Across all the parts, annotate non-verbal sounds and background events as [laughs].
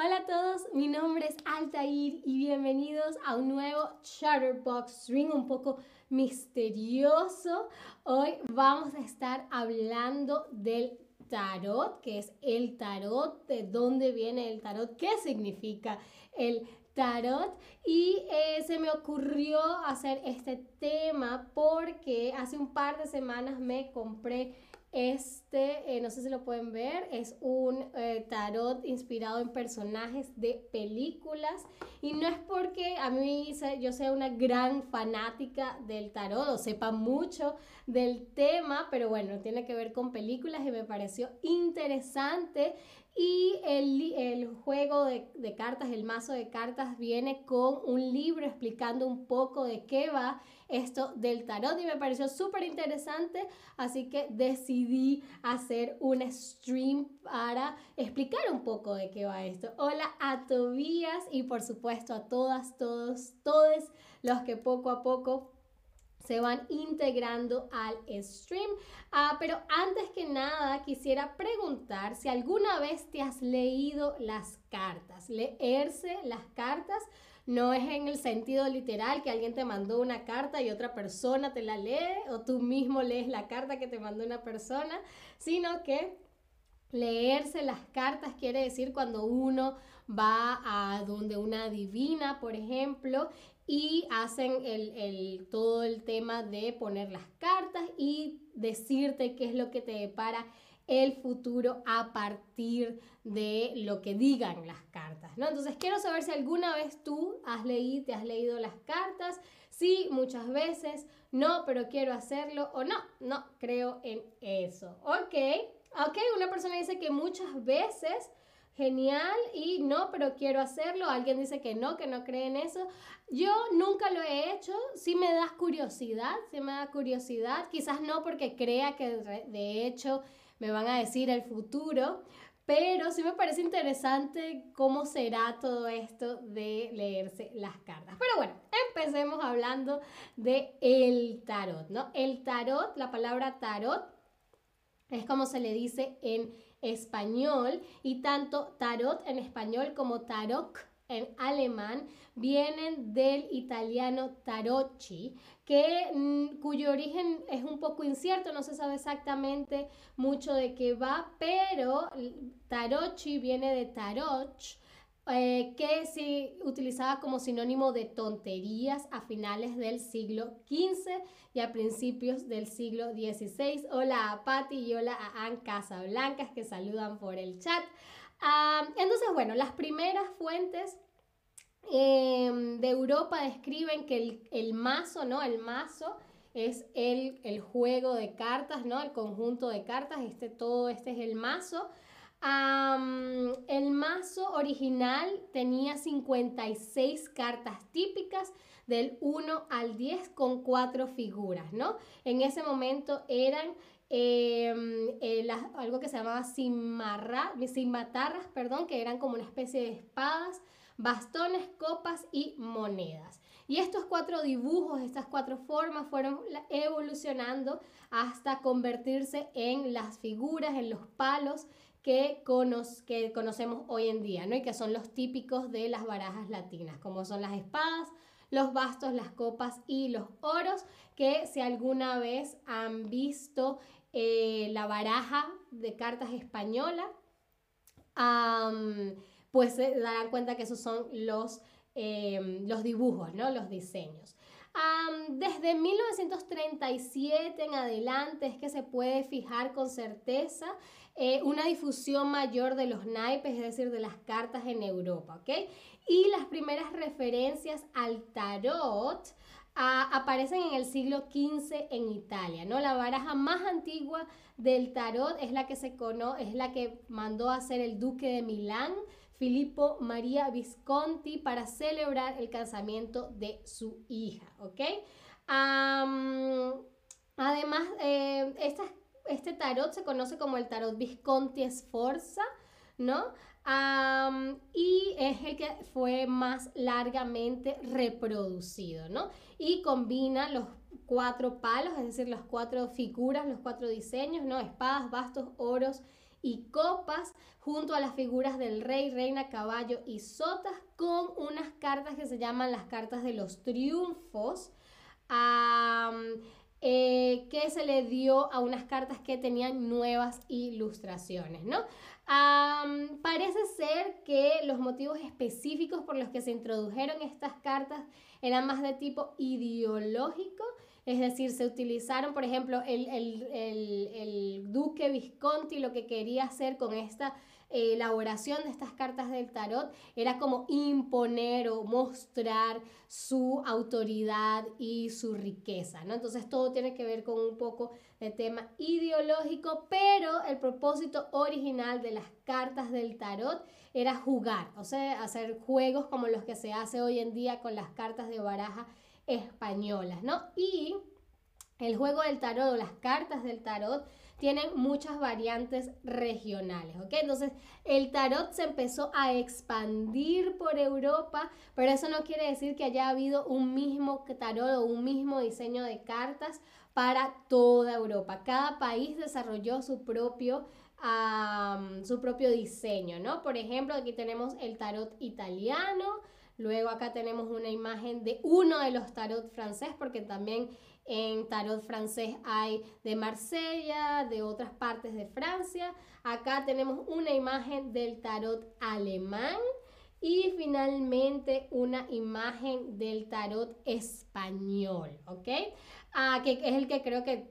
Hola a todos, mi nombre es Altair y bienvenidos a un nuevo Chatterbox String un poco misterioso. Hoy vamos a estar hablando del tarot, que es el tarot, de dónde viene el tarot, qué significa el tarot y eh, se me ocurrió hacer este tema porque hace un par de semanas me compré este, eh, no sé si lo pueden ver, es un eh, tarot inspirado en personajes de películas. Y no es porque a mí yo sea una gran fanática del tarot o sepa mucho del tema, pero bueno, tiene que ver con películas y me pareció interesante y el, el juego de, de cartas, el mazo de cartas viene con un libro explicando un poco de qué va esto del tarot y me pareció súper interesante, así que decidí hacer un stream para explicar un poco de qué va esto. Hola a Tobías y por supuesto a todas, todos, todos los que poco a poco se van integrando al stream. Ah, pero antes que nada quisiera preguntar si alguna vez te has leído las cartas. Leerse las cartas no es en el sentido literal que alguien te mandó una carta y otra persona te la lee o tú mismo lees la carta que te mandó una persona, sino que leerse las cartas quiere decir cuando uno va a donde una divina, por ejemplo, y hacen el, todo el tema de poner las cartas y decirte qué es lo que te depara el futuro a partir de lo que digan las cartas, ¿no? Entonces quiero saber si alguna vez tú has leído, te has leído las cartas, sí, muchas veces, no, pero quiero hacerlo o no, no creo en eso. Ok, ok, una persona dice que muchas veces, genial, y no, pero quiero hacerlo, alguien dice que no, que no cree en eso. Yo nunca lo he hecho, sí me da curiosidad, sí me da curiosidad, quizás no porque crea que de hecho me van a decir el futuro, pero sí me parece interesante cómo será todo esto de leerse las cartas. Pero bueno, empecemos hablando de el tarot, ¿no? El tarot, la palabra tarot es como se le dice en español y tanto tarot en español como tarot en alemán vienen del italiano tarocchi, que, mm, cuyo origen es un poco incierto, no se sabe exactamente mucho de qué va, pero tarocchi viene de tarot, eh, que se utilizaba como sinónimo de tonterías a finales del siglo XV y a principios del siglo XVI. Hola a Patti y hola a Ann Casablancas que saludan por el chat. Ah, entonces, bueno, las primeras fuentes em, de Europa describen que el, mazo, ¿no? El mazo es el, el, juego de cartas, ¿no? El conjunto de cartas, este, todo este es el mazo. El mazo original tenía 56 cartas típicas del 1 al 10 con cuatro figuras, ¿no? En ese momento eran Em, eh, algo que se llamaba cimatarras, perdón, que eran como una especie de espadas, bastones, copas y monedas. Y estos cuatro dibujos, estas cuatro formas fueron evolucionando hasta convertirse en las figuras, en los palos que, que conocemos hoy en día, ¿no? Y que son los típicos de las barajas latinas, como son las espadas, los bastos, las copas y los oros, que si alguna vez han visto eh, la baraja de cartas española, pues se darán cuenta que esos son los, em, los dibujos, ¿no? los diseños. Desde 1937 en adelante es que se puede fijar con certeza eh, una difusión mayor de los naipes, es decir, de las cartas en Europa, ¿ok? Y las primeras referencias al tarot aparecen en el siglo XV en Italia, ¿no? La baraja más antigua del tarot es la que se conoce, es la que mandó a hacer el duque de Milán, Filippo María Visconti, para celebrar el casamiento de su hija, ¿ok? además, eh, este tarot se conoce como el tarot Visconti Sforza, ¿no? y es el que fue más largamente reproducido, ¿no? Y combina los cuatro palos, es decir, las cuatro figuras, los cuatro diseños, ¿no? Espadas, bastos, oros y copas, junto a las figuras del rey, reina, caballo y sotas, con unas cartas que se llaman las cartas de los triunfos. Eh, que se le dio a unas cartas que tenían nuevas ilustraciones, ¿no? parece ser que los motivos específicos por los que se introdujeron estas cartas eran más de tipo ideológico, es decir, se utilizaron, por ejemplo, el, el duque Visconti lo que quería hacer con esta elaboración de estas cartas del tarot era como imponer o mostrar su autoridad y su riqueza, ¿no? Entonces todo tiene que ver con un poco de tema ideológico, pero el propósito original de las cartas del tarot era jugar, o sea, hacer juegos como los que se hace hoy en día con las cartas de baraja españolas, ¿no? Y el juego del tarot o las cartas del tarot tienen muchas variantes regionales, ¿ok? Entonces, el tarot se empezó a expandir por Europa, pero eso no quiere decir que haya habido un mismo tarot o un mismo diseño de cartas para toda Europa. Cada país desarrolló su propio, su propio diseño, ¿no? Por ejemplo, aquí tenemos el tarot italiano, Luego acá tenemos una imagen de uno de los tarot francés, porque también en tarot francés hay de Marsella, de otras partes de Francia. Acá tenemos una imagen del tarot alemán y finalmente una imagen del tarot español, ¿ok? Ah, que es el que creo que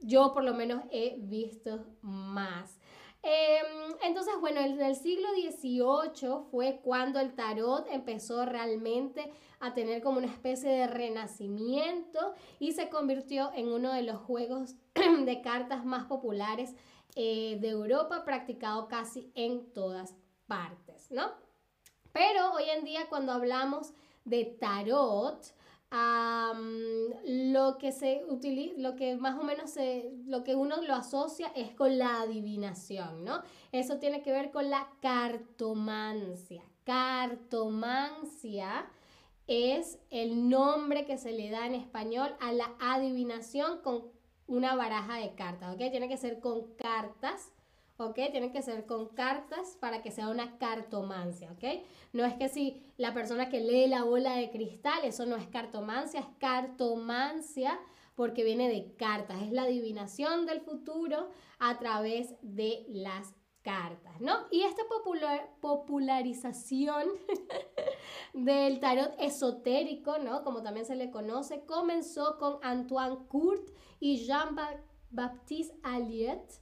yo por lo menos he visto más. Em, entonces, bueno, en el siglo XVIII fue cuando el tarot empezó realmente a tener como una especie de renacimiento y se convirtió en uno de los juegos [clears throat] de cartas más populares eh, de Europa, practicado casi en todas partes, ¿no? Pero hoy en día cuando hablamos de tarot, lo que se utiliza, lo que más o menos se, lo que uno lo asocia es con la adivinación, ¿no? Eso tiene que ver con la cartomancia. Cartomancia es el nombre que se le da en español a la adivinación con una baraja de cartas, ¿ok? Tiene que ser con cartas ¿ok? Tienen que ser con cartas para que sea una cartomancia, ¿ok? No es que si la persona que lee la bola de cristal, eso no es cartomancia, es cartomancia porque viene de cartas, es la adivinación del futuro a través de las cartas, ¿no? Y esta popular, popularización [laughs] del tarot esotérico, ¿no? Como también se le conoce, comenzó con Antoine Court y Jean-Baptiste Alliot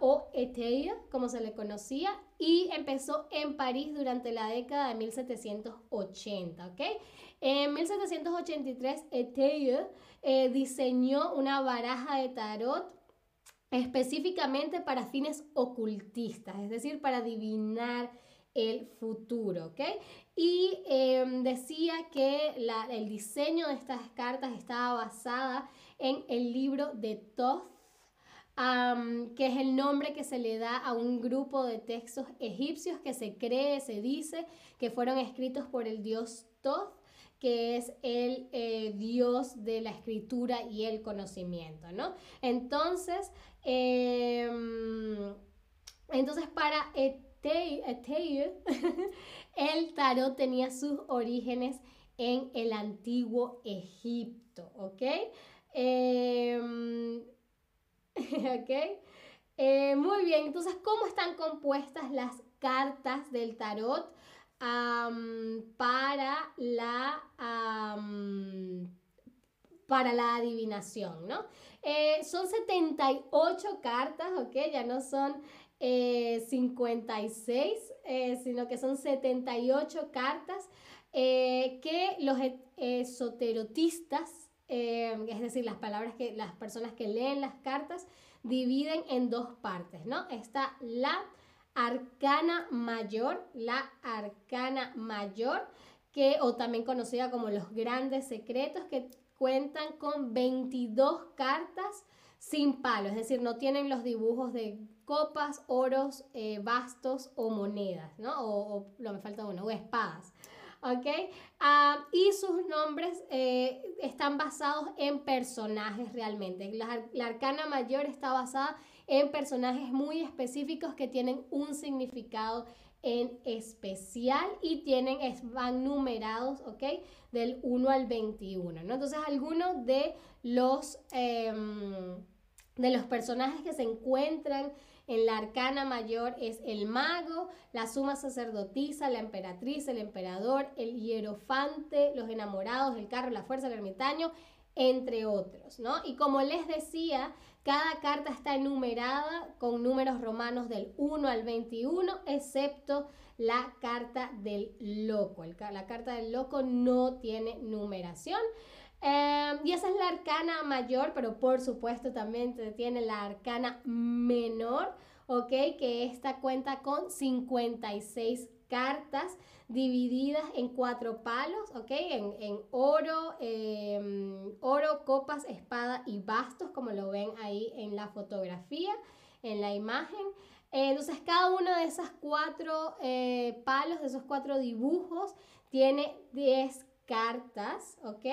o Eteye, como se le conocía, y empezó en París durante la década de 1780, ¿ok? En 1783, Eteye eh, diseñó una baraja de tarot específicamente para fines ocultistas, es decir, para adivinar el futuro, ¿ok? Y em, decía que el diseño de estas cartas estaba basada en el libro de Thoth, que es el nombre que se le da a un grupo de textos egipcios que se cree, se dice, que fueron escritos por el dios Thoth, que es el eh, dios de la escritura y el conocimiento, ¿no? Entonces, em, entonces para Eteye, [laughs] el tarot tenía sus orígenes en el antiguo Egipto, ¿ok? Em, [laughs] ¿Ok? Eh, muy bien, entonces, ¿cómo están compuestas las cartas del tarot para, la, para la adivinación, ¿no? Eh, son 78 cartas, ¿ok? Ya no son 56, eh, sino que son 78 cartas que los esoterotistas Em, es decir, las palabras que las personas que leen las cartas dividen en dos partes, ¿no? Está la arcana mayor, la arcana mayor, que, o también conocida como los grandes secretos, que cuentan con 22 cartas sin palo, es decir, no tienen los dibujos de copas, oros, eh, bastos o monedas, ¿no? O, o, me falta uno, o espadas. ¿Ok? Ah, y sus nombres eh, están basados en personajes realmente. La, la, arcana mayor está basada en personajes muy específicos que tienen un significado en especial y tienen, van numerados, ¿ok? Del 1 al 21, ¿no? Entonces, algunos de los, em, de los personajes que se encuentran en la arcana mayor es el mago, la suma sacerdotisa, la emperatriz, el emperador, el hierofante, los enamorados, el carro, la fuerza, el ermitaño, entre otros, ¿no? Y como les decía, cada carta está enumerada con números romanos del 1 al 21, excepto la carta del loco. la carta del loco no tiene numeración. Em, y esa es la arcana mayor, pero por supuesto también tiene la arcana menor, ¿ok? Que esta cuenta con 56 cartas divididas en cuatro palos, ¿ok? En, oro, em, oro, copas, espada y bastos, como lo ven ahí en la fotografía, en la imagen. entonces, cada uno de esos cuatro eh, palos, de esos cuatro dibujos, tiene 10 cartas, ¿ok?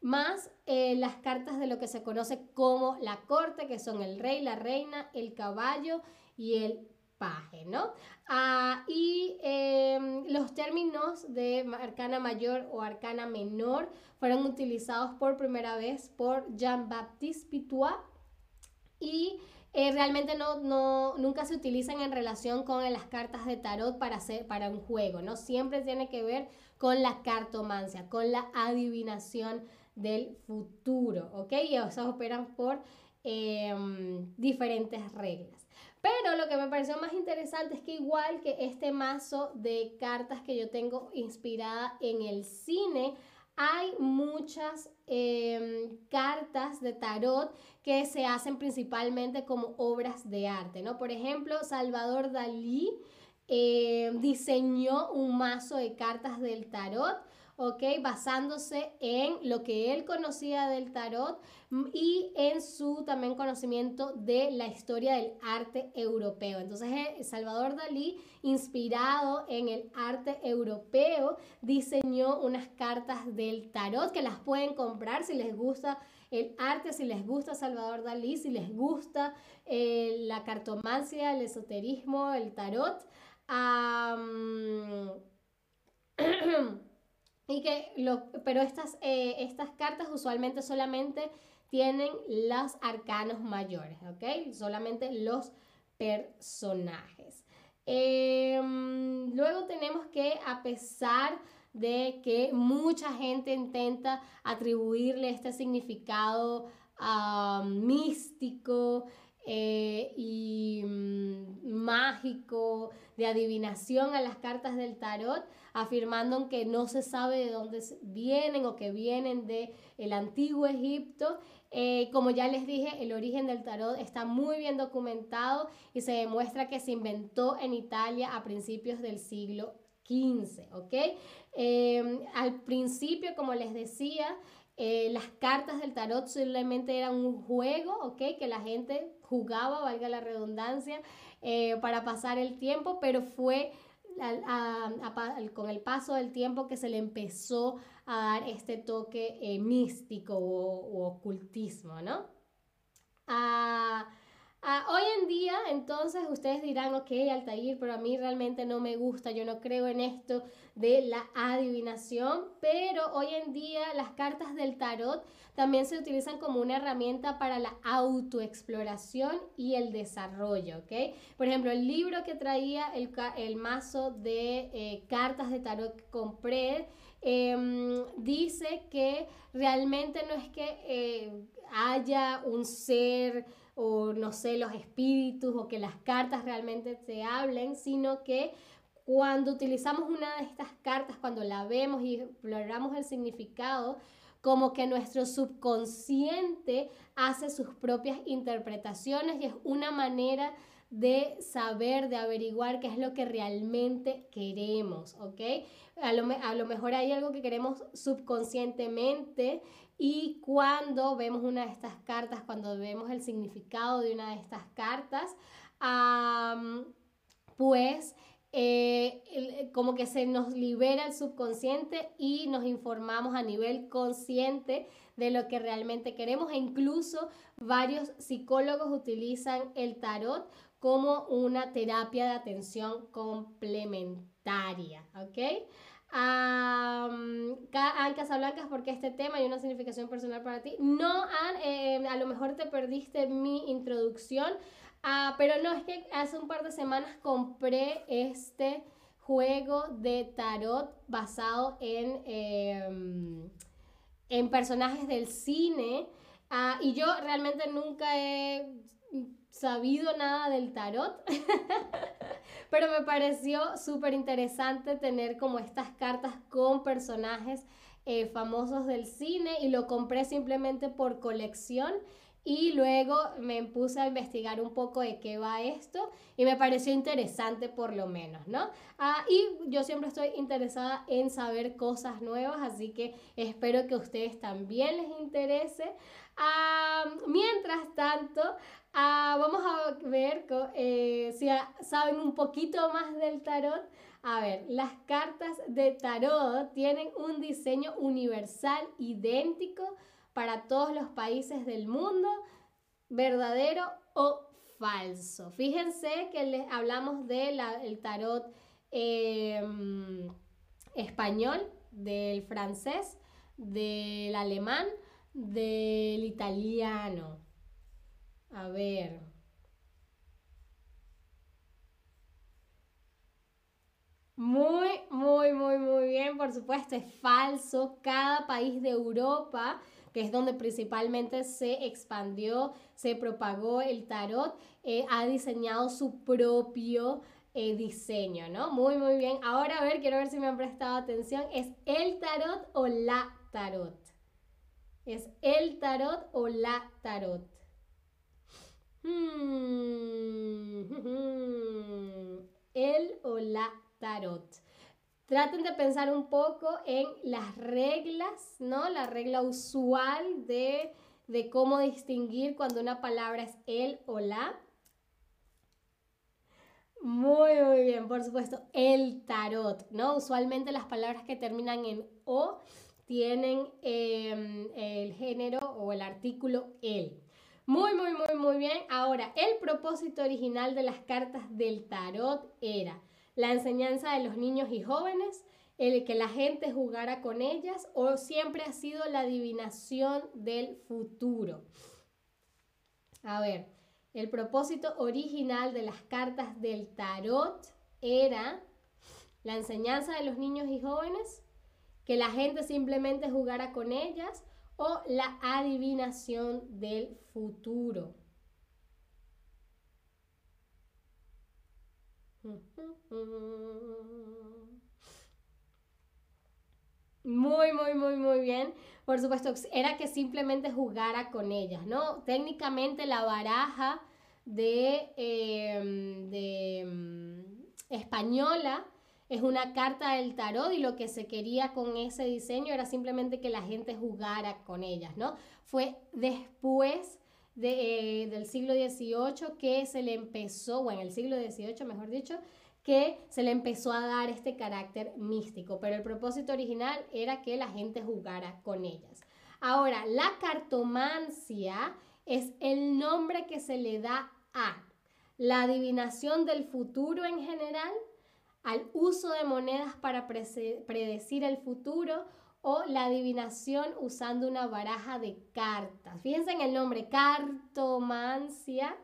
Más eh, las cartas de lo que se conoce como la corte, que son el rey, la reina, el caballo y el paje, ¿no? Ah, y em, los términos de arcana mayor o arcana menor fueron utilizados por primera vez por Jean-Baptiste Pitois y eh, realmente no, no, nunca se utilizan en relación con las cartas de tarot para, hacer, para un juego, ¿no? Siempre tiene que ver con la cartomancia, con la adivinación del futuro, ¿ok? Y esas operan por em, diferentes reglas. Pero lo que me pareció más interesante es que igual que este mazo de cartas que yo tengo inspirada en el cine, hay muchas em, cartas de tarot que se hacen principalmente como obras de arte, ¿no? Por ejemplo, Salvador Dalí eh, diseñó un mazo de cartas del tarot, ¿ok? Basándose en lo que él conocía del tarot y en su también conocimiento de la historia del arte europeo. Entonces, eh, Salvador Dalí, inspirado en el arte europeo, diseñó unas cartas del tarot que las pueden comprar si les gusta el arte, si les gusta Salvador Dalí, si les gusta eh, la cartomancia, el esoterismo, el tarot. [clears throat] y que lo, pero estas, eh, estas cartas usualmente solamente tienen los arcanos mayores, ¿ok? Solamente los personajes. Em, luego tenemos que, a pesar de que mucha gente intenta atribuirle este significado místico, eh, y mm, mágico de adivinación a las cartas del tarot, afirmando que no se sabe de dónde vienen o que vienen de el antiguo Egipto. Eh, como ya les dije, el origen del tarot está muy bien documentado y se demuestra que se inventó en Italia a principios del siglo XV. Eh, al principio, como les decía, eh, las cartas del tarot simplemente eran un juego, ¿ok? Que la gente jugaba, valga la redundancia, eh, para pasar el tiempo, pero fue con el paso del tiempo que se le empezó a dar este toque eh, místico o, ocultismo, ¿no? Ah, Ah, hoy en día, entonces, ustedes dirán, ok, Altair, pero a mí realmente no me gusta, yo no creo en esto de la adivinación, pero hoy en día las cartas del tarot también se utilizan como una herramienta para la autoexploración y el desarrollo, ¿ok? Por ejemplo, el libro que traía el, el mazo de eh, cartas de tarot que compré, em, dice que realmente no es que eh, haya un ser o no sé, los espíritus o que las cartas realmente te hablen, sino que cuando utilizamos una de estas cartas, cuando la vemos y exploramos el significado, como que nuestro subconsciente hace sus propias interpretaciones y es una manera de saber, de averiguar qué es lo que realmente queremos, ¿ok? A lo, a lo mejor hay algo que queremos subconscientemente y cuando vemos una de estas cartas, cuando vemos el significado de una de estas cartas, pues eh, como que se nos libera el subconsciente y nos informamos a nivel consciente de lo que realmente queremos e incluso varios psicólogos utilizan el tarot como una terapia de atención complementaria, ¿ok? Um, Casablancas, porque este tema hay una significación personal para ti. No, eh, a lo mejor te perdiste mi introducción, uh, pero no, es que hace un par de semanas compré este juego de tarot basado en, em, en personajes del cine. Uh, y yo realmente nunca he sabido nada del tarot, [laughs] pero me pareció súper interesante tener como estas cartas con personajes eh, famosos del cine y lo compré simplemente por colección y luego me puse a investigar un poco de qué va esto y me pareció interesante por lo menos, ¿no? Ah, y yo siempre estoy interesada en saber cosas nuevas, así que espero que a ustedes también les interese. Ah, mientras tanto, ah, vamos a ver eh, si saben un poquito más del tarot. A ver, las cartas de tarot tienen un diseño universal idéntico para todos los países del mundo, verdadero o falso. Fíjense que les hablamos del tarot em, español, del francés, del alemán, del italiano. A ver. Muy, muy, muy, muy bien. Por supuesto, es falso. Cada país de Europa, que es donde principalmente se expandió, se propagó el tarot, eh, ha diseñado su propio eh, diseño, ¿no? Muy, muy bien. Ahora, a ver, quiero ver si me han prestado atención. ¿Es el tarot o la tarot? ¿Es el tarot o la tarot? Hmm. [laughs] El o la tarot. Traten de pensar un poco en las reglas, ¿no? La regla usual de, de cómo distinguir cuando una palabra es el o la. Muy, muy bien, por supuesto, el tarot, ¿no? Usualmente las palabras que terminan en o tienen em, el género o el artículo el. Muy, muy, muy, muy bien. Ahora, el propósito original de las cartas del tarot era la enseñanza de los niños y jóvenes, el que la gente jugara con ellas o siempre ha sido la adivinación del futuro. A ver, el propósito original de las cartas del tarot era la enseñanza de los niños y jóvenes, que la gente simplemente jugara con ellas o la adivinación del futuro. Muy, muy, muy, muy bien. Por supuesto, era que simplemente jugara con ellas, ¿no? Técnicamente la baraja de, em, de em, española es una carta del tarot y lo que se quería con ese diseño era simplemente que la gente jugara con ellas, ¿no? Fue después de, eh, del siglo XVIII que se le empezó, bueno, el siglo XVIII mejor dicho, que se le empezó a dar este carácter místico, pero el propósito original era que la gente jugara con ellas. Ahora, la cartomancia es el nombre que se le da a la adivinación del futuro en general, al uso de monedas para predecir el futuro o la adivinación usando una baraja de cartas. Fíjense en el nombre, cartomancia.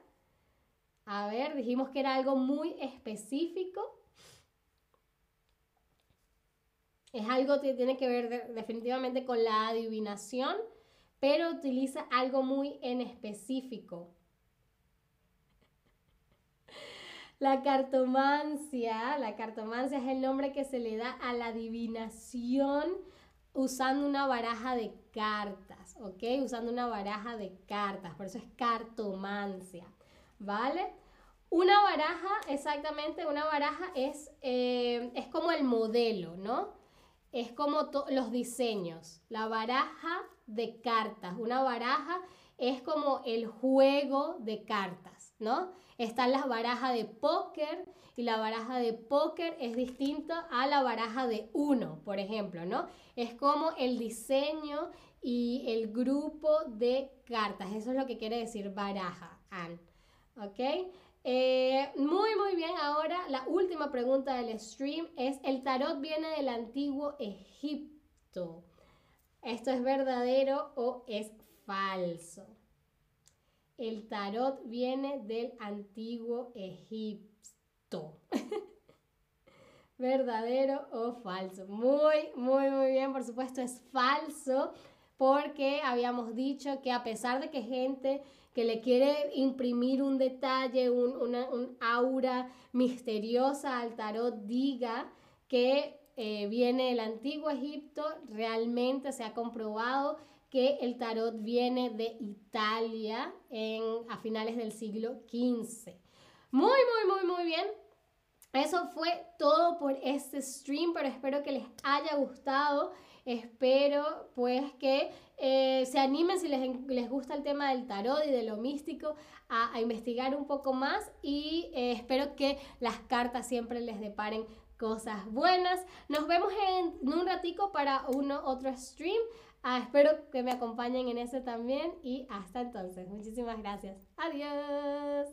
A ver, dijimos que era algo muy específico. Es algo que tiene que ver definitivamente con la adivinación, pero utiliza algo muy en específico. La cartomancia, la cartomancia es el nombre que se le da a la adivinación usando una baraja de cartas, ¿ok? Usando una baraja de cartas, por eso es cartomancia, ¿vale? Una baraja, exactamente, una baraja es, eh, es como el modelo, ¿no? Es como los diseños, la baraja de cartas, una baraja es como el juego de cartas, ¿no? Están las barajas de póker y la baraja de póker es distinta a la baraja de uno, por ejemplo, ¿no? Es como el diseño y el grupo de cartas. Eso es lo que quiere decir baraja, Ann. ¿Ok? Eh, muy, muy bien. Ahora la última pregunta del stream es, ¿el tarot viene del antiguo Egipto? ¿Esto es verdadero o es falso? El tarot viene del antiguo Egipto. [laughs] ¿Verdadero o falso? Muy, muy, muy bien. Por supuesto es falso porque habíamos dicho que a pesar de que gente que le quiere imprimir un detalle, un, aura misteriosa al tarot, diga que eh, viene del antiguo Egipto, realmente se ha comprobado que el tarot viene de Italia en, a finales del siglo XV. Muy, muy, muy, muy bien. Eso fue todo por este stream, pero espero que les haya gustado. Espero pues que eh, se animen si les, gusta el tema del tarot y de lo místico a, investigar un poco más y eh, espero que las cartas siempre les deparen cosas buenas. Nos vemos en, un ratico para uno otro stream. Ah, espero que me acompañen en ese también y hasta entonces. Muchísimas gracias. Adiós.